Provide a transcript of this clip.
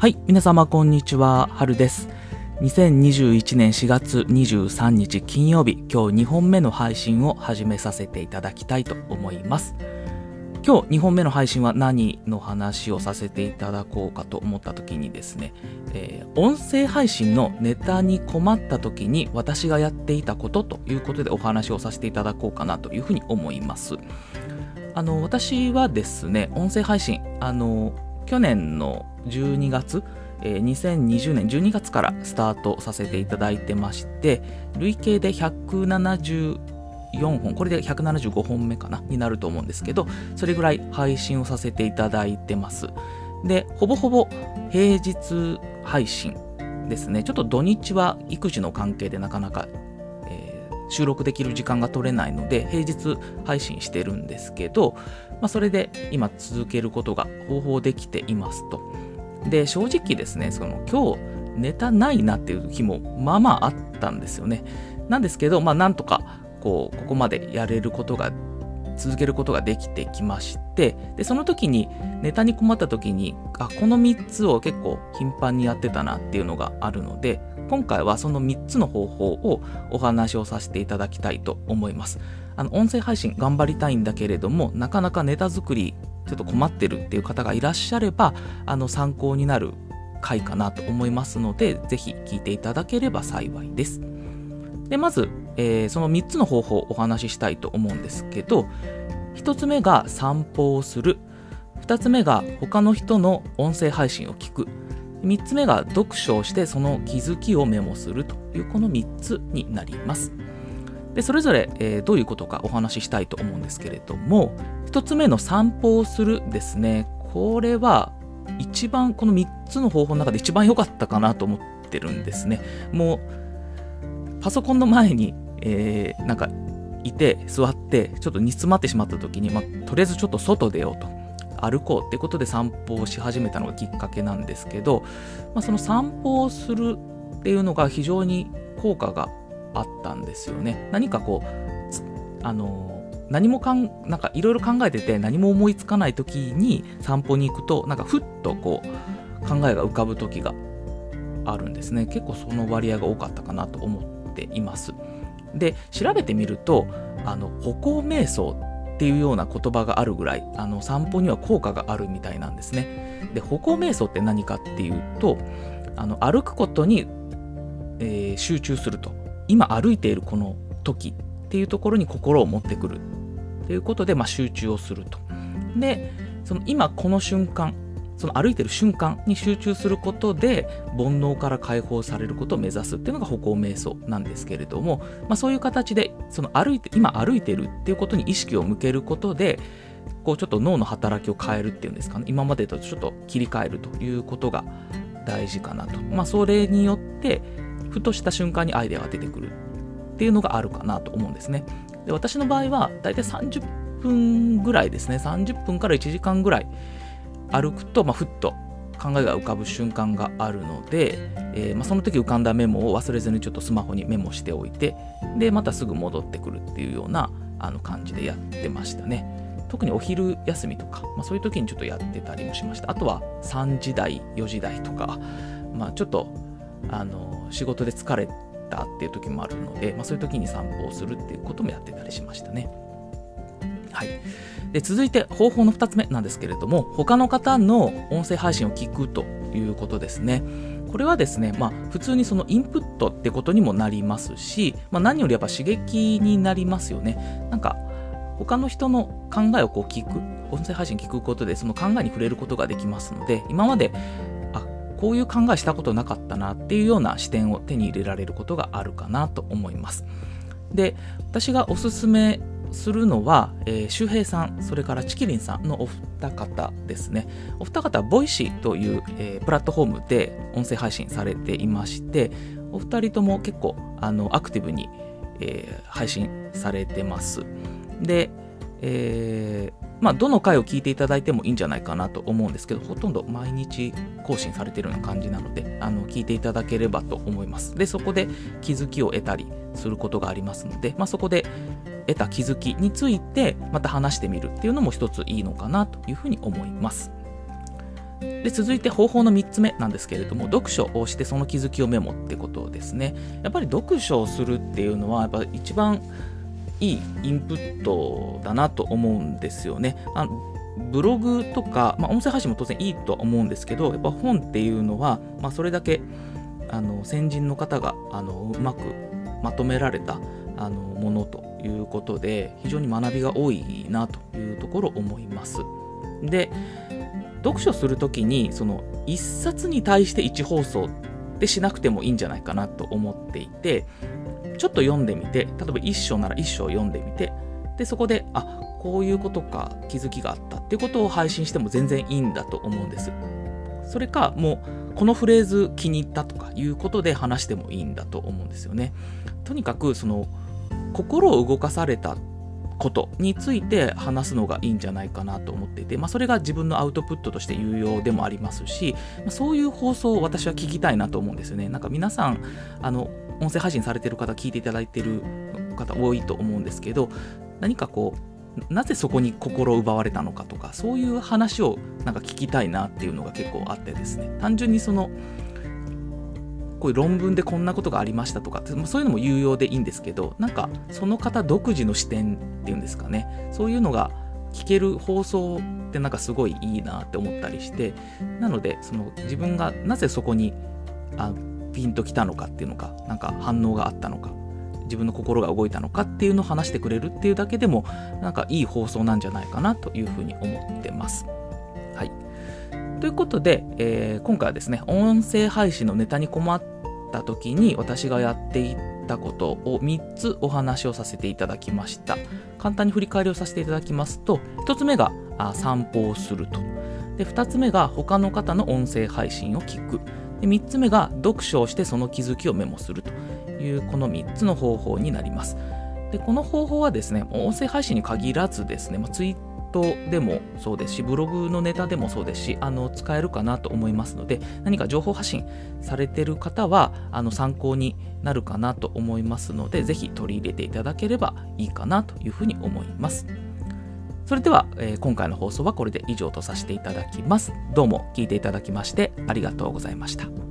はい、皆様こんにちは、はるです。2021年4月23日金曜日、今日2本目の配信を始めさせていただきたいと思います。今日2本目の配信は何の話をさせていただこうかと思った時にですね、えー音声配信のネタに困った時に私がやっていたことということでお話をさせていただこうかなというふうに思います。あの私はですね、音声配信、あの去年の12月、えー2020年12月からスタートさせていただいてまして、累計で174本、これで175本目かな、になると思うんですけど、それぐらい配信をさせていただいてます。で、ほぼほぼ平日配信ですね。ちょっと土日は育児の関係でなかなか、えー収録できる時間が取れないので、平日配信してるんですけど、まあ、それで今続けることが方法できていますと。で、正直ですね、その今日ネタないなっていう日もまあまああったんですよね。なんですけど、まあなんとかこう、ここまでやれることが、続けることができてきまして、で、その時にネタに困った時に、あ、この3つを結構頻繁にやってたなっていうのがあるので、今回はその3つの方法をお話をさせていただきたいと思います。あの、音声配信頑張りたいんだけれども、なかなかネタ作りちょっと困ってるっていう方がいらっしゃれば、あの、参考になる回かなと思いますので、ぜひ聞いていただければ幸いです。で、まず、えーその3つの方法をお話ししたいと思うんですけど、1つ目が散歩をする。2つ目が他の人の音声配信を聞く。3つ目が読書をしてその気づきをメモするというこの3つになります。でそれぞれ、えーどういうことかお話ししたいと思うんですけれども1つ目の散歩をするですね。これは一番この3つの方法の中で一番良かったかなと思ってるんですね。もうパソコンの前に、えーなんかいて座ってちょっと煮詰まってしまった時に、まあ、とりあえずちょっと外出ようと。歩こうってことで散歩をし始めたのがきっかけなんですけど、まあ、その散歩をするっていうのが非常に効果があったんですよね。何かこうあの何もかんなんかいろいろ考えてて何も思いつかない時に散歩に行くとなんかふっとこう考えが浮かぶ時があるんですね。結構その割合が多かったかなと思っています。で調べてみるとあの歩行瞑想っていうような言葉があるぐらいあの散歩には効果があるみたいなんですね。で歩行瞑想って何かっていうとあの歩くことに、えー集中すると。今歩いているこの時っていうところに心を持ってくるっていうことで、まあ、集中をすると。でその今この瞬間その歩いてる瞬間に集中することで煩悩から解放されることを目指すっていうのが歩行瞑想なんですけれども、まあ、そういう形でその歩いて今歩いてるっていうことに意識を向けることでこうちょっと脳の働きを変えるっていうんですかね。今までとちょっと切り替えるということが大事かなと、まあ、それによってふとした瞬間にアイデアが出てくるっていうのがあるかなと思うんですね。で私の場合はだいたい30分ぐらいですね。30分から1時間ぐらい歩くと、まあ、ふっと考えが浮かぶ瞬間があるので、えーまあ、その時浮かんだメモを忘れずにちょっとスマホにメモしておいてでまたすぐ戻ってくるっていうようなあの感じでやってましたね。特にお昼休みとか、まあ、そういう時にちょっとやってたりもしました。あとは3時台4時台とか、まあ、ちょっとあの仕事で疲れたっていう時もあるので、まあ、そういう時に散歩をするっていうこともやってたりしましたね。はい。で続いて方法の2つ目なんですけれども他の方の音声配信を聞くということですね。これはですね、まあ、普通にそのインプットってことにもなりますし、まあ、何よりやっぱ刺激になりますよね。なんか他の人の考えをこう聞く音声配信聞くことでその考えに触れることができますので今までこういう考えしたことなかったなっていうような視点を手に入れられることがあるかなと思いますで私がおすすめするのは、えー周平さん、それからチキリンさんのお二方ですね。お二方は Voicy という、えープラットフォームで音声配信されていまして、お二人とも結構あのアクティブに、えー配信されてます。で、えーまあ、どの回を聞いていただいてもいいんじゃないかなと思うんですけど、ほとんど毎日更新されているような感じなので、あの聞いていただければと思います。で、そこで気づきを得たりすることがありますので、まあ、そこで得た気づきについてまた話してみるっていうのも一ついいのかなというふうに思います。で続いて方法の3つ目なんですけれども読書をしてその気づきをメモってことですねやっぱり読書をするっていうのはやっぱ一番いいインプットだなと思うんですよねあのブログとか、まあ、音声配信も当然いいとは思うんですけどやっぱ本っていうのは、まあ、それだけあの先人の方があのうまくまとめられたあのものということで非常に学びが多いなというところ思います。で読書するときにその1冊に対して1放送ってしなくてもいいんじゃないかなと思っていてちょっと読んでみて例えば1章なら1章読んでみてでそこであこういうことか気づきがあったっていうことを配信しても全然いいんだと思うんですそれかもうこのフレーズ気に入ったとかいうことで話してもいいんだと思うんですよねとにかくその心を動かされたことについて話すのがいいんじゃないかなと思っていて、まあ、それが自分のアウトプットとして有用でもありますし、まあ、そういう放送を私は聞きたいなと思うんですよね。なんか皆さん、あの、音声配信されてる方、聞いていただいてる方多いと思うんですけど、何かこう、なぜそこに心を奪われたのかとか、そういう話をなんか聞きたいなっていうのが結構あってですね、単純にその、こういう論文でこんなことがありましたとかそういうのも有用でいいんですけどなんかその方独自の視点っていうんですかね。そういうのが聞ける放送ってなんかすごいいいなって思ったりしてなのでその自分がなぜそこにあピンときたのかっていうのかなんか反応があったのか自分の心が動いたのかっていうのを話してくれるっていうだけでもなんかいい放送なんじゃないかなというふうに思ってます。はいということで、えー、今回はですね、音声配信のネタに困った時に私がやっていたことを3つお話をさせていただきました。簡単に振り返りをさせていただきますと、1つ目があ散歩をすると。で、2つ目が他の方の音声配信を聞く。で、3つ目が読書をしてその気づきをメモするというこの3つの方法になります。で、この方法はですね、音声配信に限らずですね、まあ、ツイットでもそうですし、ブログのネタでもそうですし、あの使えるかなと思いますので、何か情報発信されてる方はあの参考になるかなと思いますので、ぜひ取り入れていただければいいかなというふうに思います。それでは、えー、今回の放送はこれで以上とさせていただきます。どうも聞いていただきましてありがとうございました。